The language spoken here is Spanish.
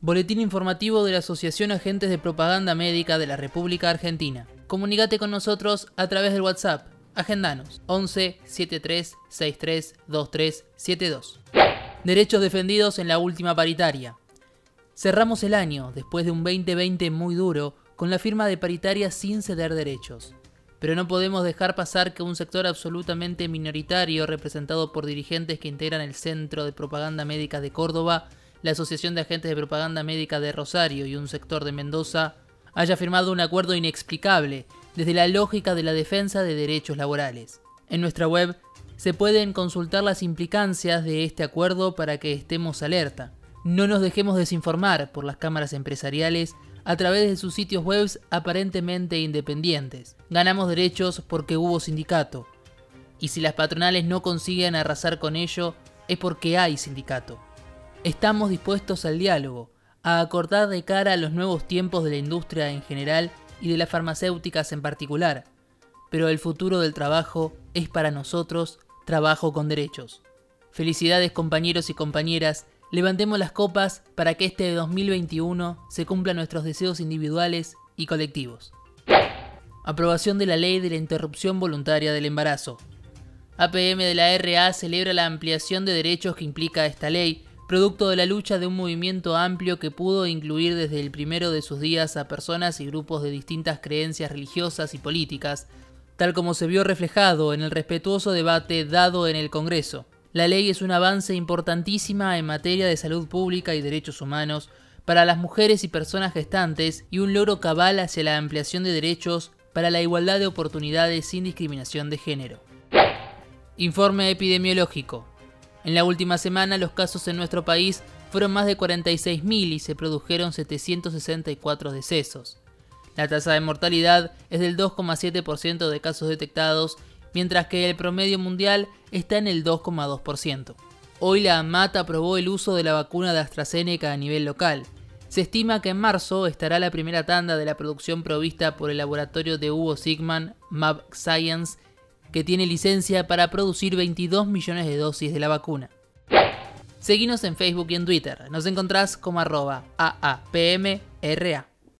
Boletín informativo de la Asociación Agentes de Propaganda Médica de la República Argentina. Comunícate con nosotros a través del WhatsApp. Agendanos 11 73 63 23 72. Derechos defendidos en la última paritaria. Cerramos el año, después de un 2020 muy duro, con la firma de paritaria sin ceder derechos. Pero no podemos dejar pasar que un sector absolutamente minoritario, representado por dirigentes que integran el Centro de Propaganda Médica de Córdoba, la Asociación de Agentes de Propaganda Médica de Rosario y un sector de Mendoza haya firmado un acuerdo inexplicable desde la lógica de la defensa de derechos laborales. En nuestra web se pueden consultar las implicancias de este acuerdo para que estemos alerta. No nos dejemos desinformar por las cámaras empresariales a través de sus sitios web aparentemente independientes. Ganamos derechos porque hubo sindicato. Y si las patronales no consiguen arrasar con ello, es porque hay sindicato. Estamos dispuestos al diálogo, a acordar de cara a los nuevos tiempos de la industria en general y de las farmacéuticas en particular, pero el futuro del trabajo es para nosotros trabajo con derechos. Felicidades compañeros y compañeras, levantemos las copas para que este 2021 se cumplan nuestros deseos individuales y colectivos. Aprobación de la ley de la interrupción voluntaria del embarazo. APM de la RA celebra la ampliación de derechos que implica esta ley producto de la lucha de un movimiento amplio que pudo incluir desde el primero de sus días a personas y grupos de distintas creencias religiosas y políticas, tal como se vio reflejado en el respetuoso debate dado en el Congreso. La ley es un avance importantísima en materia de salud pública y derechos humanos para las mujeres y personas gestantes y un logro cabal hacia la ampliación de derechos para la igualdad de oportunidades sin discriminación de género. Informe epidemiológico. En la última semana los casos en nuestro país fueron más de 46.000 y se produjeron 764 decesos. La tasa de mortalidad es del 2,7% de casos detectados, mientras que el promedio mundial está en el 2,2%. Hoy la AMAT aprobó el uso de la vacuna de AstraZeneca a nivel local. Se estima que en marzo estará la primera tanda de la producción provista por el laboratorio de Hugo Sigman, Mab Science, que tiene licencia para producir 22 millones de dosis de la vacuna. Seguinos en Facebook y en Twitter. Nos encontrás como arroba AAPMRA.